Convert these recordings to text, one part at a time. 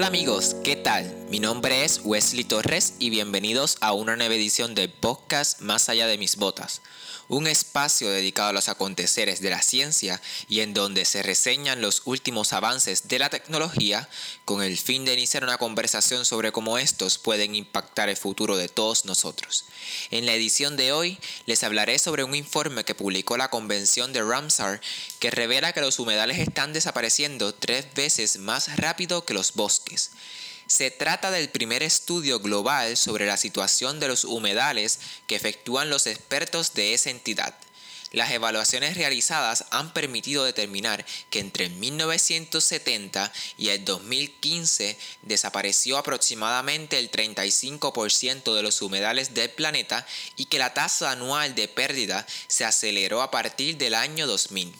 Hola amigos, ¿qué tal? Mi nombre es Wesley Torres y bienvenidos a una nueva edición del podcast Más allá de mis botas, un espacio dedicado a los aconteceres de la ciencia y en donde se reseñan los últimos avances de la tecnología con el fin de iniciar una conversación sobre cómo estos pueden impactar el futuro de todos nosotros. En la edición de hoy les hablaré sobre un informe que publicó la convención de Ramsar que revela que los humedales están desapareciendo tres veces más rápido que los bosques. Se trata del primer estudio global sobre la situación de los humedales que efectúan los expertos de esa entidad. Las evaluaciones realizadas han permitido determinar que entre 1970 y el 2015 desapareció aproximadamente el 35% de los humedales del planeta y que la tasa anual de pérdida se aceleró a partir del año 2000.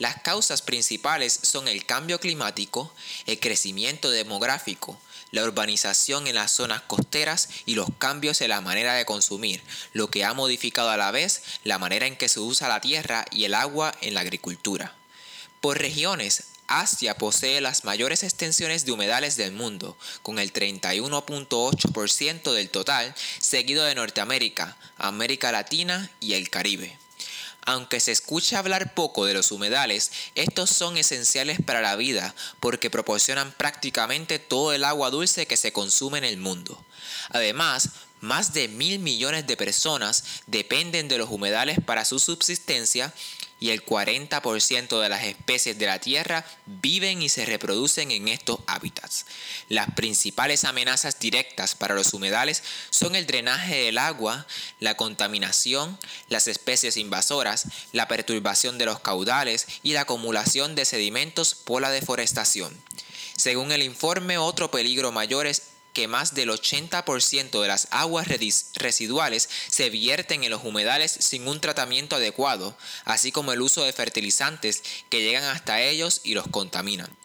Las causas principales son el cambio climático, el crecimiento demográfico, la urbanización en las zonas costeras y los cambios en la manera de consumir, lo que ha modificado a la vez la manera en que se usa la tierra y el agua en la agricultura. Por regiones, Asia posee las mayores extensiones de humedales del mundo, con el 31.8% del total, seguido de Norteamérica, América Latina y el Caribe. Aunque se escucha hablar poco de los humedales, estos son esenciales para la vida porque proporcionan prácticamente todo el agua dulce que se consume en el mundo. Además, más de mil millones de personas dependen de los humedales para su subsistencia y el 40% de las especies de la Tierra viven y se reproducen en estos hábitats. Las principales amenazas directas para los humedales son el drenaje del agua, la contaminación, las especies invasoras, la perturbación de los caudales y la acumulación de sedimentos por la deforestación. Según el informe, otro peligro mayor es que más del 80% de las aguas residuales se vierten en los humedales sin un tratamiento adecuado, así como el uso de fertilizantes que llegan hasta ellos y los contaminan.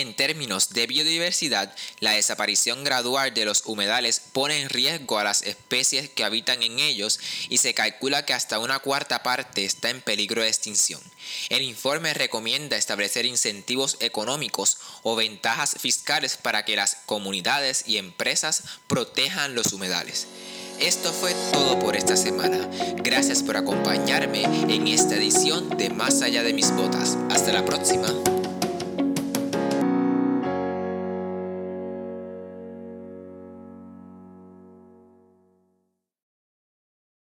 En términos de biodiversidad, la desaparición gradual de los humedales pone en riesgo a las especies que habitan en ellos y se calcula que hasta una cuarta parte está en peligro de extinción. El informe recomienda establecer incentivos económicos o ventajas fiscales para que las comunidades y empresas protejan los humedales. Esto fue todo por esta semana. Gracias por acompañarme en esta edición de Más allá de mis botas. Hasta la próxima.